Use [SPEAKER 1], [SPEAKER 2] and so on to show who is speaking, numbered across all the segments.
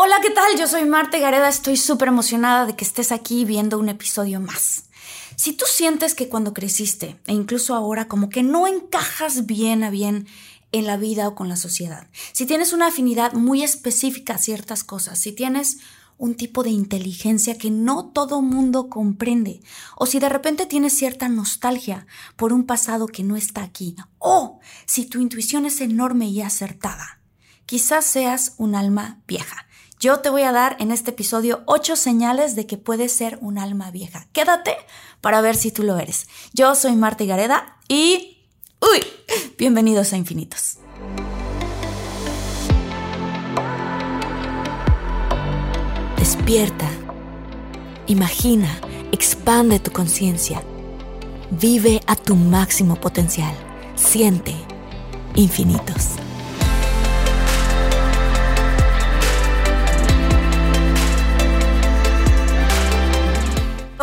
[SPEAKER 1] Hola, ¿qué tal? Yo soy Marta Gareda, estoy súper emocionada de que estés aquí viendo un episodio más. Si tú sientes que cuando creciste, e incluso ahora, como que no encajas bien a bien en la vida o con la sociedad, si tienes una afinidad muy específica a ciertas cosas, si tienes un tipo de inteligencia que no todo mundo comprende, o si de repente tienes cierta nostalgia por un pasado que no está aquí, o si tu intuición es enorme y acertada, quizás seas un alma vieja. Yo te voy a dar en este episodio ocho señales de que puedes ser un alma vieja. Quédate para ver si tú lo eres. Yo soy Marta Gareda y... ¡Uy! Bienvenidos a Infinitos. Despierta. Imagina, expande tu conciencia. Vive a tu máximo potencial. Siente infinitos.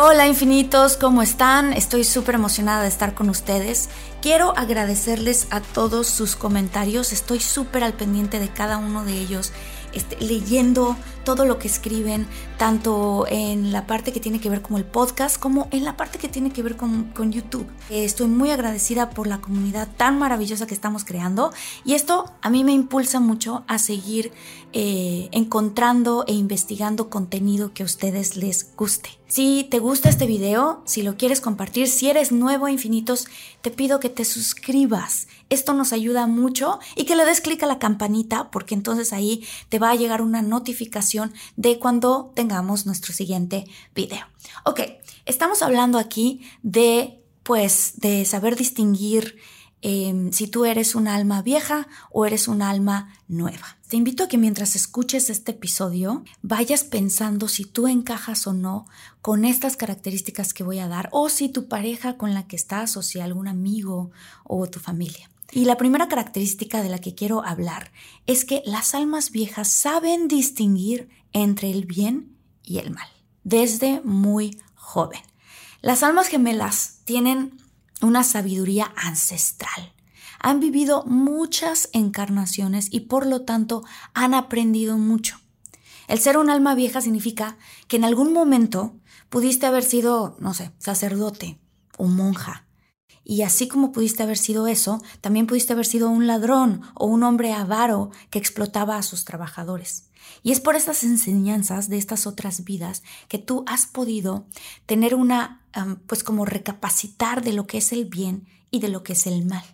[SPEAKER 1] Hola infinitos, ¿cómo están? Estoy súper emocionada de estar con ustedes. Quiero agradecerles a todos sus comentarios, estoy súper al pendiente de cada uno de ellos, este, leyendo todo lo que escriben, tanto en la parte que tiene que ver con el podcast como en la parte que tiene que ver con, YouTube. estoy muy agradecida por la comunidad tan maravillosa que estamos creando y esto a mí me impulsa mucho a seguir eh, encontrando e investigando contenido que a ustedes les guste. Si te gusta este video, si lo quieres compartir, si eres nuevo a Infinitos, te pido que te suscribas. Esto nos ayuda mucho y que le des clic a la campanita porque entonces ahí te va a llegar una notificación de cuando tengamos nuestro siguiente video. Ok, estamos hablando aquí de, pues, de saber distinguir em, si tú eres un alma vieja o eres un alma nueva. Te invito a que mientras escuches este episodio vayas pensando si tú encajas o no con estas características que voy a dar o si tu pareja con la que estás o si algún amigo o tu familia. Y la primera característica de la que quiero hablar es que las almas viejas saben distinguir entre el bien y el mal, desde muy joven. Las almas gemelas tienen una sabiduría ancestral. Han vivido muchas encarnaciones y por lo tanto han aprendido mucho. El ser un alma vieja significa que en algún momento pudiste haber sido, no sé, sacerdote o monja, y así como pudiste haber sido eso, también pudiste haber sido un ladrón o un hombre avaro que explotaba a sus trabajadores. Y es por estas enseñanzas de estas otras vidas que tú has podido tener una, pues como recapacitar de lo que es el bien y de lo que es el mal.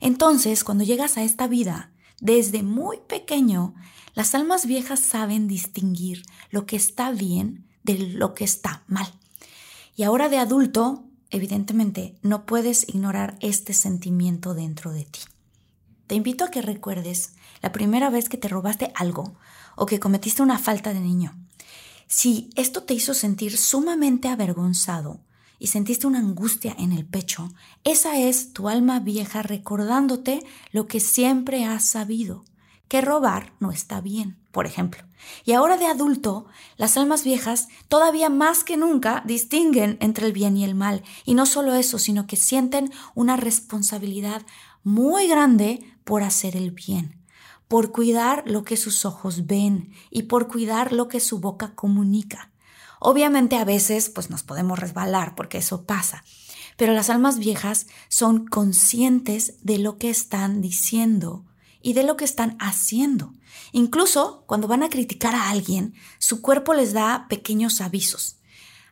[SPEAKER 1] Entonces, cuando llegas a esta vida, desde muy pequeño, las almas viejas saben distinguir lo que está bien de lo que está mal. Y ahora de adulto, evidentemente no puedes ignorar este sentimiento dentro de ti. Te invito a que recuerdes la primera vez que te robaste algo o que cometiste una falta de niño. Si esto te hizo sentir sumamente avergonzado y sentiste una angustia en el pecho, esa es tu alma vieja recordándote lo que siempre has sabido, que robar no está bien, por ejemplo. Y ahora de adulto, las almas viejas todavía más que nunca distinguen entre el bien y el mal. Y no solo eso, sino que sienten una responsabilidad muy grande por hacer el bien, por cuidar lo que sus ojos ven y por cuidar lo que su boca comunica. Obviamente a veces pues nos podemos resbalar porque eso pasa, pero las almas viejas son conscientes de lo que están diciendo y de lo que están haciendo. Incluso cuando van a criticar a alguien, su cuerpo les da pequeños avisos.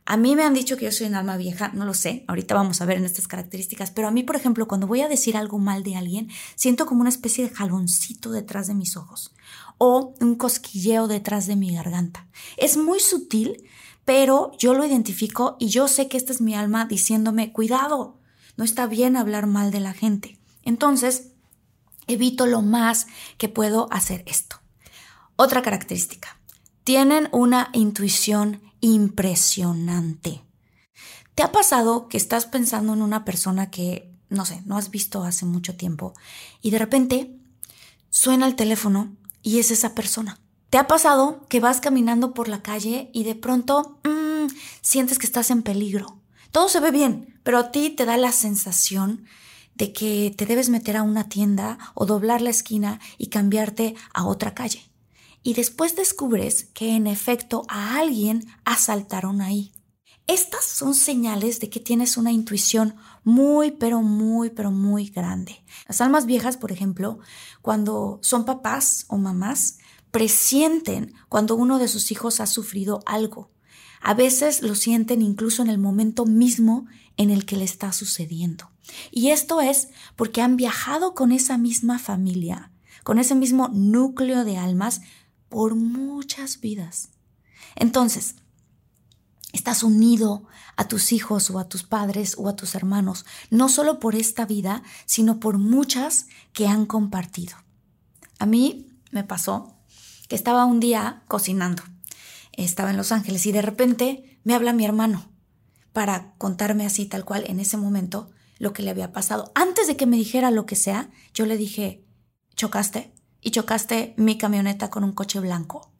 [SPEAKER 1] A mí me han dicho que yo soy un alma vieja, no lo sé, ahorita vamos a ver en estas características, pero a mí, por ejemplo, cuando voy a decir algo mal de alguien, siento como una especie de jaloncito detrás de mis ojos o un cosquilleo detrás de mi garganta. Es muy sutil, pero yo lo identifico y yo sé que esta es mi alma diciéndome, cuidado, no está bien hablar mal de la gente. Entonces, evito lo más que puedo hacer esto. Otra característica, tienen una intuición impresionante. ¿Te ha pasado que estás pensando en una persona que, no sé, no has visto hace mucho tiempo y de repente suena el teléfono y es esa persona? ¿Te ha pasado que vas caminando por la calle y de pronto mmm, sientes que estás en peligro? Todo se ve bien, pero a ti te da la sensación de que te debes meter a una tienda o doblar la esquina y cambiarte a otra calle y después descubres que en efecto a alguien asaltaron ahí. Estas son señales de que tienes una intuición muy, pero muy, pero muy grande. Las almas viejas, por ejemplo, cuando son papás o mamás, presienten cuando uno de sus hijos ha sufrido algo. A veces lo sienten incluso en el momento mismo en el que le está sucediendo. Y esto es porque han viajado con esa misma familia, con ese mismo núcleo de almas por muchas vidas. Entonces, estás unido a tus hijos o a tus padres o a tus hermanos, no solo por esta vida, sino por muchas que han compartido. A mí me pasó que estaba un día cocinando. Estaba en Los Ángeles y de repente me habla mi hermano para contarme así tal cual en ese momento lo que le había pasado. Antes de que me dijera lo que sea, yo le dije, ¿chocaste? y chocaste mi camioneta con un coche blanco.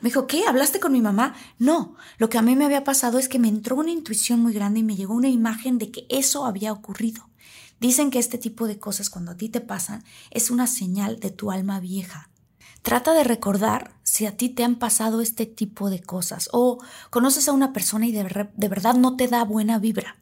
[SPEAKER 1] Me dijo, ¿qué? ¿Hablaste con mi mamá? No, lo que a mí me había pasado es que me entró una intuición muy grande y me llegó una imagen de que eso había ocurrido. Dicen que este tipo de cosas cuando a ti te pasan es una señal de tu alma vieja. Trata de recordar si a ti te han pasado este tipo de cosas o conoces a una persona y de, de verdad no te da buena vibra.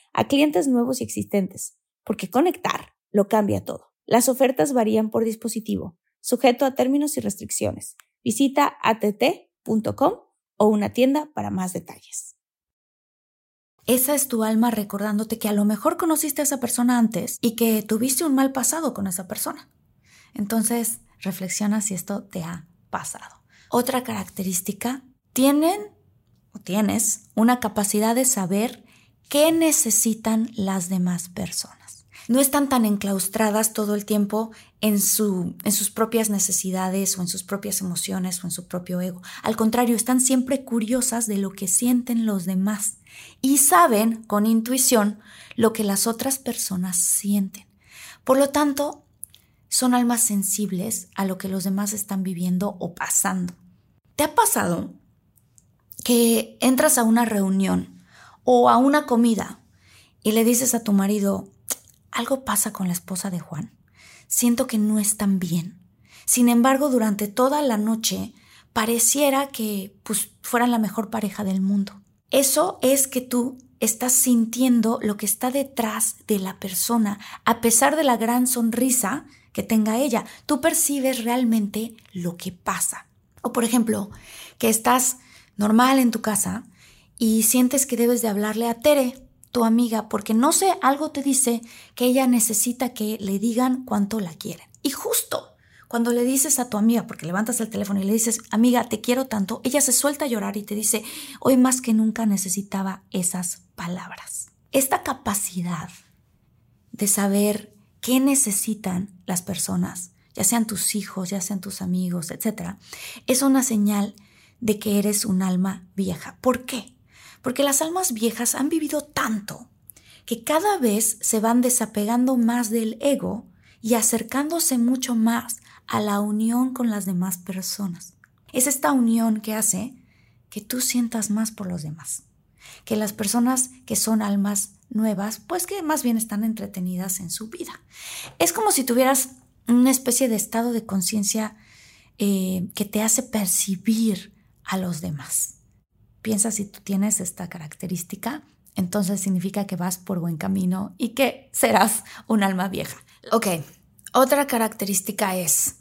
[SPEAKER 2] a clientes nuevos y existentes, porque conectar lo cambia todo. Las ofertas varían por dispositivo, sujeto a términos y restricciones. Visita att.com o una tienda para más detalles.
[SPEAKER 1] Esa es tu alma recordándote que a lo mejor conociste a esa persona antes y que tuviste un mal pasado con esa persona. Entonces, reflexiona si esto te ha pasado. Otra característica, tienen o tienes una capacidad de saber qué necesitan las demás personas no están tan enclaustradas todo el tiempo en, su, en sus propias necesidades o en sus propias emociones o en su propio ego. Al contrario, están siempre curiosas de lo que sienten los demás y saben con intuición lo que las otras personas sienten. Por lo tanto, son almas sensibles a lo que los demás están viviendo o pasando. ¿Te ha pasado que entras a una reunión o a una comida y le dices a tu marido, algo pasa con la esposa de Juan. Siento que no están bien. Sin embargo, durante toda la noche pareciera que pues, fueran la mejor pareja del mundo. Eso es que tú estás sintiendo lo que está detrás de la persona, a pesar de la gran sonrisa que tenga ella. Tú percibes realmente lo que pasa. O por ejemplo, que estás normal en tu casa y sientes que debes de hablarle a Tere tu amiga porque no sé, algo te dice que ella necesita que le digan cuánto la quieren. Y justo cuando le dices a tu amiga, porque levantas el teléfono y le dices, amiga, te quiero tanto, ella se suelta a llorar y te dice, hoy más que nunca necesitaba esas palabras. Esta capacidad de saber qué necesitan las personas, ya sean tus hijos, ya sean tus amigos, etc., es una señal de que eres un alma vieja. ¿Por qué? Porque las almas viejas han vivido tanto que cada vez se van desapegando más del ego y acercándose mucho más a la unión con las demás personas. Es esta unión que hace que tú sientas más por los demás. que las personas que son almas nuevas, pues que más bien están entretenidas en su vida. Es como si tuvieras una especie de estado de conciencia eh, que te hace percibir a los demás. Piensa si tú tienes esta característica, entonces significa que vas por buen camino y que serás un alma vieja. Ok, otra característica es,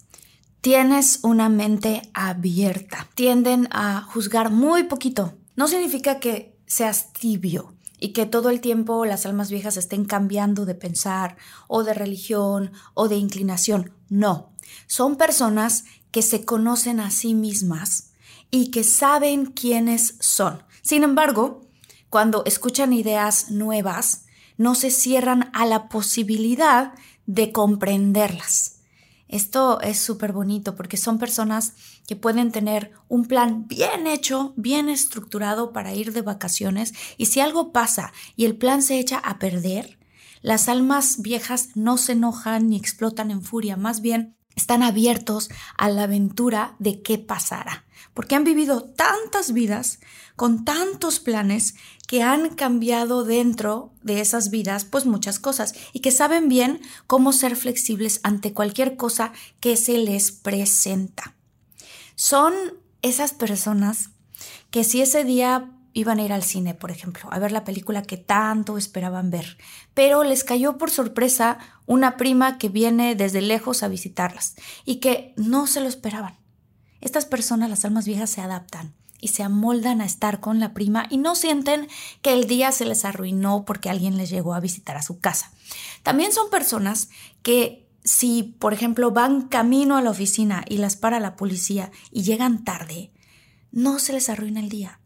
[SPEAKER 1] tienes una mente abierta. Tienden a juzgar muy poquito. No significa que seas tibio y que todo el tiempo las almas viejas estén cambiando de pensar o de religión o de inclinación. No, son personas que se conocen a sí mismas y que saben quiénes son. Sin embargo, cuando escuchan ideas nuevas, no se cierran a la posibilidad de comprenderlas. Esto es súper bonito porque son personas que pueden tener un plan bien hecho, bien estructurado para ir de vacaciones y si algo pasa y el plan se echa a perder, las almas viejas no se enojan ni explotan en furia, más bien están abiertos a la aventura de qué pasará, porque han vivido tantas vidas con tantos planes que han cambiado dentro de esas vidas pues muchas cosas y que saben bien cómo ser flexibles ante cualquier cosa que se les presenta. Son esas personas que si ese día iban a ir al cine, por ejemplo, a ver la película que tanto esperaban ver, pero les cayó por sorpresa una prima que viene desde lejos a visitarlas y que no se lo esperaban. Estas personas, las almas viejas, se adaptan y se amoldan a estar con la prima y no sienten que el día se les arruinó porque alguien les llegó a visitar a su casa. También son personas que si, por ejemplo, van camino a la oficina y las para la policía y llegan tarde, no se les arruina el día.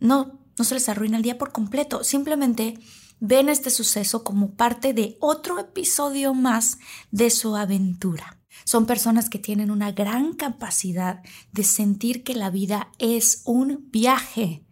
[SPEAKER 1] No, no se les arruina el día por completo. Simplemente ven este suceso como parte de otro episodio más de su aventura. Son personas que tienen una gran capacidad de sentir que la vida es un viaje,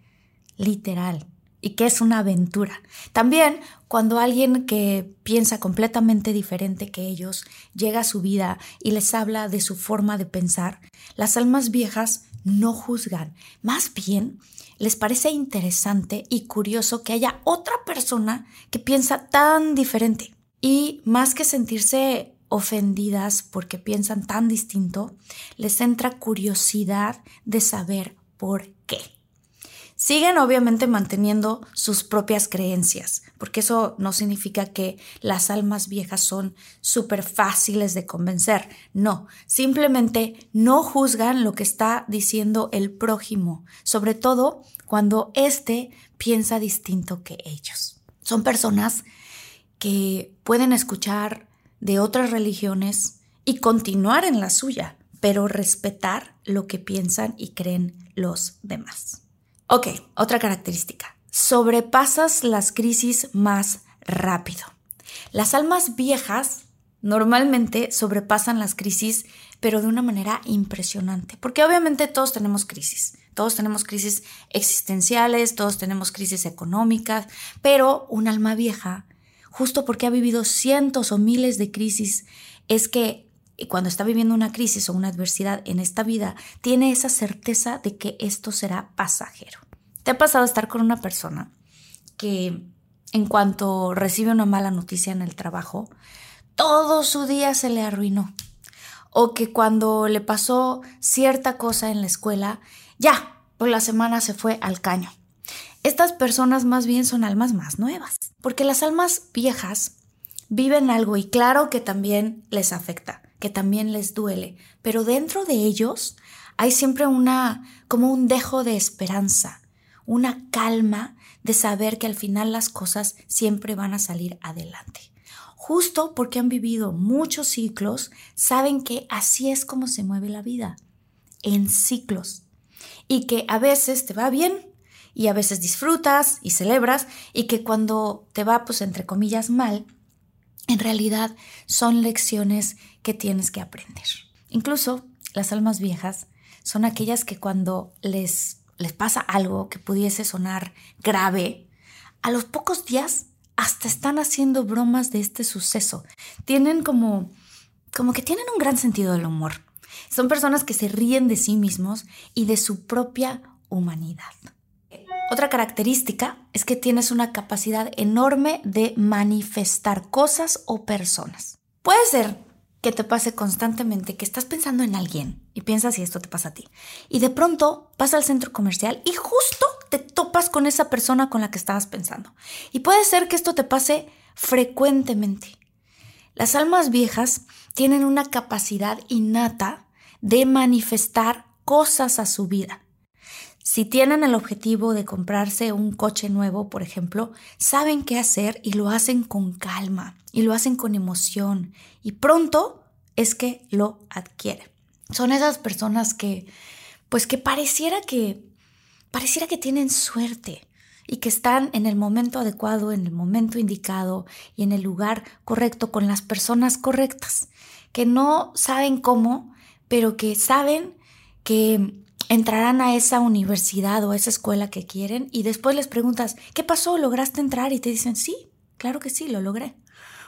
[SPEAKER 1] literal, y que es una aventura. También cuando alguien que piensa completamente diferente que ellos llega a su vida y les habla de su forma de pensar, las almas viejas no juzgan, más bien les parece interesante y curioso que haya otra persona que piensa tan diferente. Y más que sentirse ofendidas porque piensan tan distinto, les entra curiosidad de saber por qué. Siguen obviamente manteniendo sus propias creencias, porque eso no significa que las almas viejas son súper fáciles de convencer. No, simplemente no juzgan lo que está diciendo el prójimo, sobre todo cuando éste piensa distinto que ellos. Son personas que pueden escuchar de otras religiones y continuar en la suya, pero respetar lo que piensan y creen los demás. Ok, otra característica. Sobrepasas las crisis más rápido. Las almas viejas normalmente sobrepasan las crisis, pero de una manera impresionante, porque obviamente todos tenemos crisis. Todos tenemos crisis existenciales, todos tenemos crisis económicas, pero un alma vieja justo porque ha vivido cientos o miles de crisis, es que cuando está viviendo una crisis o una adversidad en esta vida, tiene esa certeza de que esto será pasajero. ¿Te ha pasado estar con una persona que en cuanto recibe una mala noticia en el trabajo, todo su día se le arruinó? O que cuando le pasó cierta cosa en la escuela, ya, por la semana se fue al caño. Estas personas más bien son almas más nuevas, porque las almas viejas viven algo y claro que también les afecta, que también les duele, pero dentro de ellos hay siempre una como un dejo de esperanza, una calma de saber que al final las cosas siempre van a salir adelante. Justo porque han vivido muchos ciclos, saben que así es como se mueve la vida, en ciclos, y que a veces te va bien y a veces disfrutas y celebras y que cuando te va, pues entre comillas, mal, en realidad son lecciones que tienes que aprender. Incluso las almas viejas son aquellas que cuando les, les pasa algo que pudiese sonar grave, a los pocos días hasta están haciendo bromas de este suceso. Tienen como, como que tienen un gran sentido del humor. Son personas que se ríen de sí mismos y de su propia humanidad. Otra característica es que tienes una capacidad enorme de manifestar cosas o personas. Puede ser que te pase constantemente que estás pensando en alguien y piensas si esto te pasa a ti. Y de pronto vas al centro comercial y justo te topas con esa persona con la que estabas pensando. Y puede ser que esto te pase frecuentemente. Las almas viejas tienen una capacidad innata de manifestar cosas a su vida. Si tienen el objetivo de comprarse un coche nuevo, por ejemplo, saben qué hacer y lo hacen con calma y lo hacen con emoción y pronto es que lo adquieren. Son esas personas que, pues que pareciera que, pareciera que tienen suerte y que están en el momento adecuado, en el momento indicado y en el lugar correcto con las personas correctas, que no saben cómo, pero que saben que entrarán a esa universidad o a esa escuela que quieren y después les preguntas, ¿qué pasó? ¿Lograste entrar? Y te dicen, sí, claro que sí, lo logré.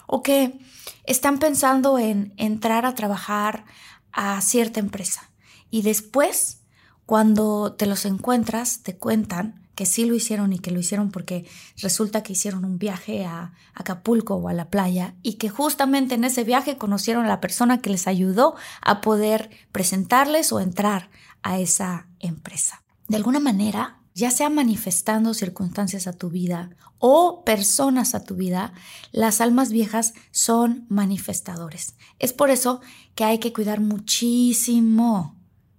[SPEAKER 1] O que están pensando en entrar a trabajar a cierta empresa y después, cuando te los encuentras, te cuentan que sí lo hicieron y que lo hicieron porque resulta que hicieron un viaje a Acapulco o a la playa y que justamente en ese viaje conocieron a la persona que les ayudó a poder presentarles o entrar a esa empresa. De alguna manera, ya sea manifestando circunstancias a tu vida o personas a tu vida, las almas viejas son manifestadores. Es por eso que hay que cuidar muchísimo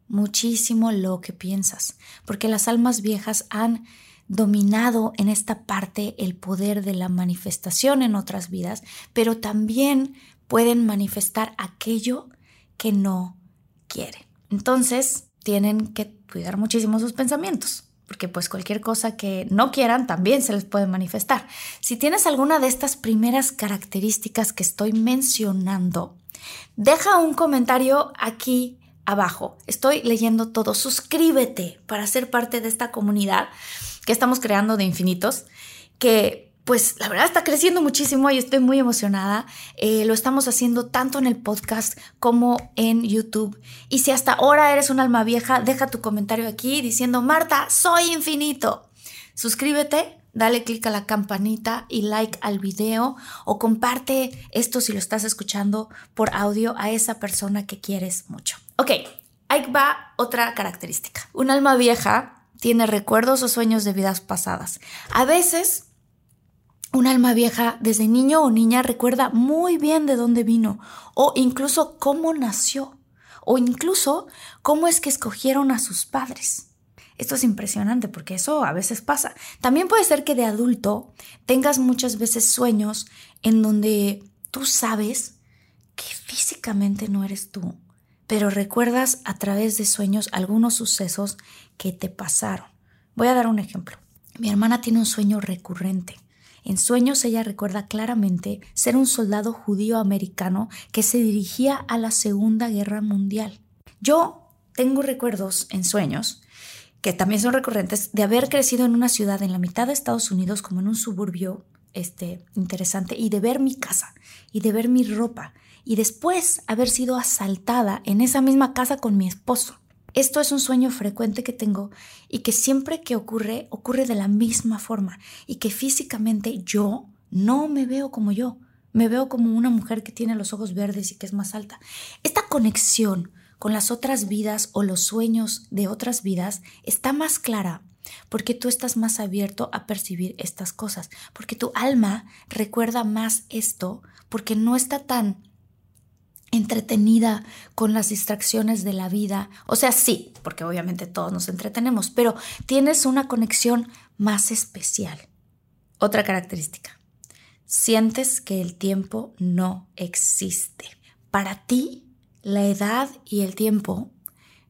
[SPEAKER 1] muchísimo lo que piensas, porque las almas viejas han dominado en esta parte el poder de la manifestación en otras vidas, pero también pueden manifestar aquello que no quieren. Entonces, tienen que cuidar muchísimo sus pensamientos, porque pues cualquier cosa que no quieran también se les puede manifestar. Si tienes alguna de estas primeras características que estoy mencionando, deja un comentario aquí abajo. Estoy leyendo todo. Suscríbete para ser parte de esta comunidad que estamos creando de infinitos, que pues la verdad está creciendo muchísimo y estoy muy emocionada. Eh, lo estamos haciendo tanto en el podcast como en YouTube. Y si hasta ahora eres un alma vieja, deja tu comentario aquí diciendo, Marta, soy infinito. Suscríbete dale click a la campanita y like al video o comparte esto si lo estás escuchando por audio a esa persona que quieres mucho. Ok, ahí va otra característica. Un alma vieja tiene recuerdos o sueños de vidas pasadas. A veces, un alma vieja desde niño o niña recuerda muy bien de dónde vino o incluso cómo nació o incluso cómo es que escogieron a sus padres. Esto es impresionante porque eso a veces pasa. También puede ser que de adulto tengas muchas veces sueños en donde tú sabes que físicamente no eres tú, pero recuerdas a través de sueños algunos sucesos que te pasaron. Voy a dar un ejemplo. Mi hermana tiene un sueño recurrente. En sueños ella recuerda claramente ser un soldado judío americano que se dirigía a la Segunda Guerra Mundial. Yo tengo recuerdos en sueños que también son recurrentes de haber crecido en una ciudad en la mitad de Estados Unidos como en un suburbio este, interesante y de ver mi casa y de ver mi ropa y después haber sido asaltada en esa misma casa con mi esposo. Esto es un sueño frecuente que tengo y que siempre que ocurre, ocurre de la misma forma y que físicamente yo no me veo como yo, me veo como una mujer que tiene los ojos verdes y que es más alta. Esta conexión con las otras vidas o los sueños de otras vidas está más clara porque tú estás más abierto a percibir estas cosas, porque tu alma recuerda más esto, porque no está tan entretenida con las distracciones de la vida. O sea, sí, porque obviamente todos nos entretenemos, pero tienes una conexión más especial. Otra característica, sientes que el tiempo no existe. Para ti, la edad y el tiempo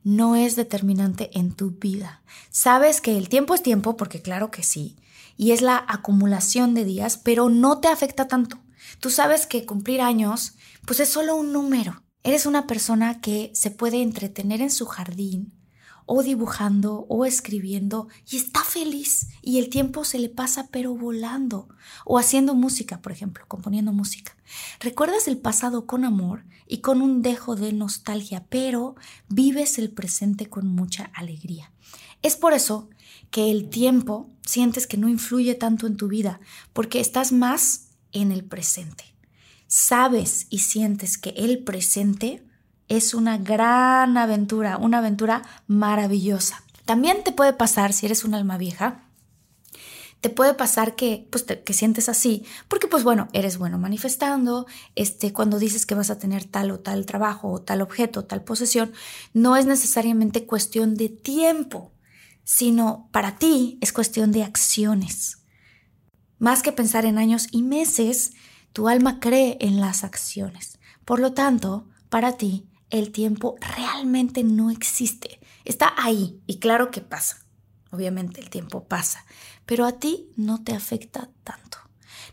[SPEAKER 1] no es determinante en tu vida. Sabes que el tiempo es tiempo, porque claro que sí, y es la acumulación de días, pero no te afecta tanto. Tú sabes que cumplir años pues es solo un número. Eres una persona que se puede entretener en su jardín o dibujando o escribiendo y está feliz y el tiempo se le pasa pero volando o haciendo música, por ejemplo, componiendo música. Recuerdas el pasado con amor y con un dejo de nostalgia, pero vives el presente con mucha alegría. Es por eso que el tiempo sientes que no influye tanto en tu vida, porque estás más en el presente. Sabes y sientes que el presente es una gran aventura, una aventura maravillosa. También te puede pasar, si eres un alma vieja, te puede pasar que, pues, que sientes así, porque pues bueno, eres bueno manifestando, este, cuando dices que vas a tener tal o tal trabajo o tal objeto, tal posesión, no es necesariamente cuestión de tiempo, sino para ti es cuestión de acciones. Más que pensar en años y meses, tu alma cree en las acciones. Por lo tanto, para ti el tiempo realmente no existe. Está ahí y claro que pasa. Obviamente el tiempo pasa, pero a ti no te afecta tanto.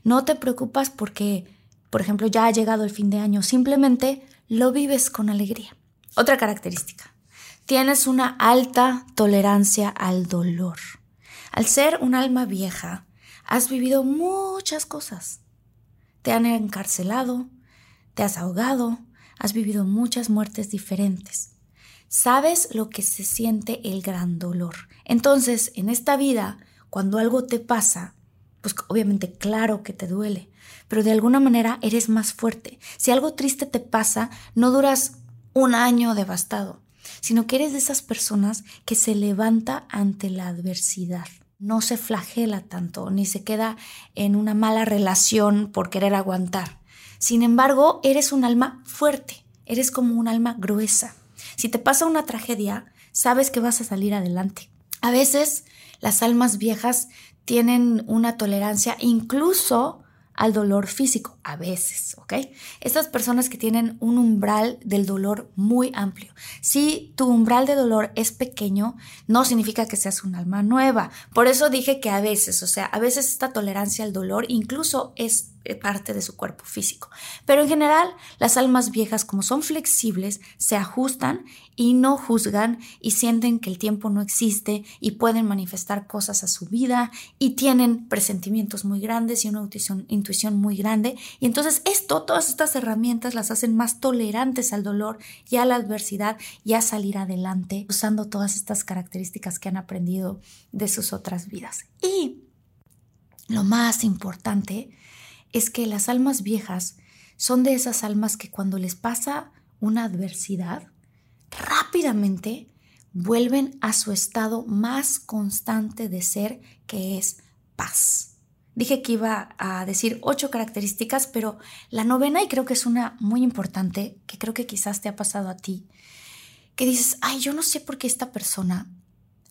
[SPEAKER 1] No te preocupas porque, por ejemplo, ya ha llegado el fin de año, simplemente lo vives con alegría. Otra característica, tienes una alta tolerancia al dolor. Al ser un alma vieja, has vivido muchas cosas. Te han encarcelado, te has ahogado, has vivido muchas muertes diferentes. Sabes lo que se siente el gran dolor. Entonces, en esta vida, cuando algo te pasa, pues obviamente claro que te duele, pero de alguna manera eres más fuerte. Si algo triste te pasa, no duras un año devastado, sino que eres de esas personas que se levanta ante la adversidad. No se flagela tanto, ni se queda en una mala relación por querer aguantar. Sin embargo, eres un alma fuerte, eres como un alma gruesa. Si te pasa una tragedia, sabes que vas a salir adelante. A veces las almas viejas tienen una tolerancia incluso al dolor físico, a veces, ¿ok? Estas personas que tienen un umbral del dolor muy amplio. Si tu umbral de dolor es pequeño, no significa que seas un alma nueva. Por eso dije que a veces, o sea, a veces esta tolerancia al dolor incluso es parte de su cuerpo físico. Pero en general, las almas viejas, como son flexibles, se ajustan y no juzgan y sienten que el tiempo no existe y pueden manifestar cosas a su vida y tienen presentimientos muy grandes y una intuición, intuición muy grande. Y entonces esto, todas estas herramientas las hacen más tolerantes al dolor y a la adversidad y a salir adelante usando todas estas características que han aprendido de sus otras vidas. Y lo más importante es que las almas viejas son de esas almas que cuando les pasa una adversidad, rápidamente vuelven a su estado más constante de ser, que es paz. Dije que iba a decir ocho características, pero la novena, y creo que es una muy importante, que creo que quizás te ha pasado a ti, que dices, ay, yo no sé por qué esta persona,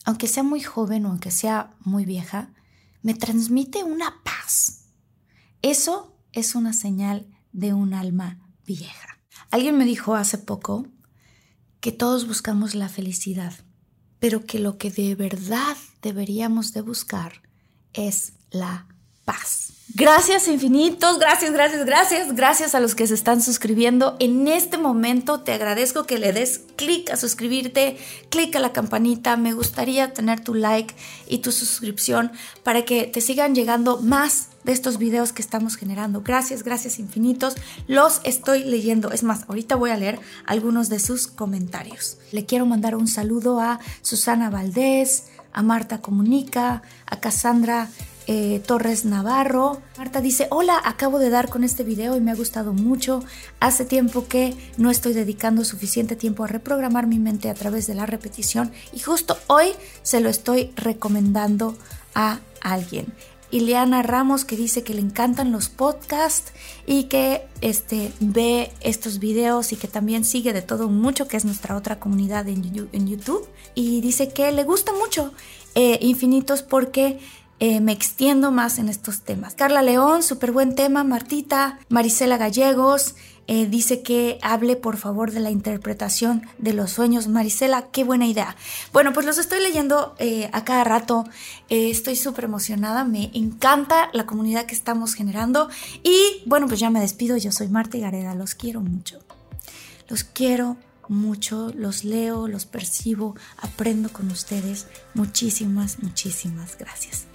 [SPEAKER 1] aunque sea muy joven o aunque sea muy vieja, me transmite una paz eso es una señal de un alma vieja. Alguien me dijo hace poco que todos buscamos la felicidad, pero que lo que de verdad deberíamos de buscar es la paz. Gracias infinitos, gracias, gracias, gracias, gracias a los que se están suscribiendo. En este momento te agradezco que le des clic a suscribirte, clic a la campanita. Me gustaría tener tu like y tu suscripción para que te sigan llegando más de estos videos que estamos generando. Gracias, gracias infinitos. Los estoy leyendo. Es más, ahorita voy a leer algunos de sus comentarios. Le quiero mandar un saludo a Susana Valdés, a Marta Comunica, a Cassandra eh, Torres Navarro. Marta dice, hola, acabo de dar con este video y me ha gustado mucho. Hace tiempo que no estoy dedicando suficiente tiempo a reprogramar mi mente a través de la repetición y justo hoy se lo estoy recomendando a alguien. Ileana Ramos que dice que le encantan los podcasts y que este, ve estos videos y que también sigue de todo mucho, que es nuestra otra comunidad en, YouTube. Y dice que le gusta mucho eh, Infinitos porque eh, me extiendo más en estos temas. Carla León, súper buen tema. Martita, Marisela Gallegos, eh, dice que hable por favor de la interpretación de los sueños. Marisela, qué buena idea. Bueno, pues los estoy leyendo eh, a cada rato. estoy súper emocionada. Me encanta la comunidad que estamos generando. Y bueno, pues ya me despido. Yo soy Marta Gareda. Los quiero mucho. Los quiero mucho, los leo, los percibo, aprendo con ustedes. Muchísimas, muchísimas gracias.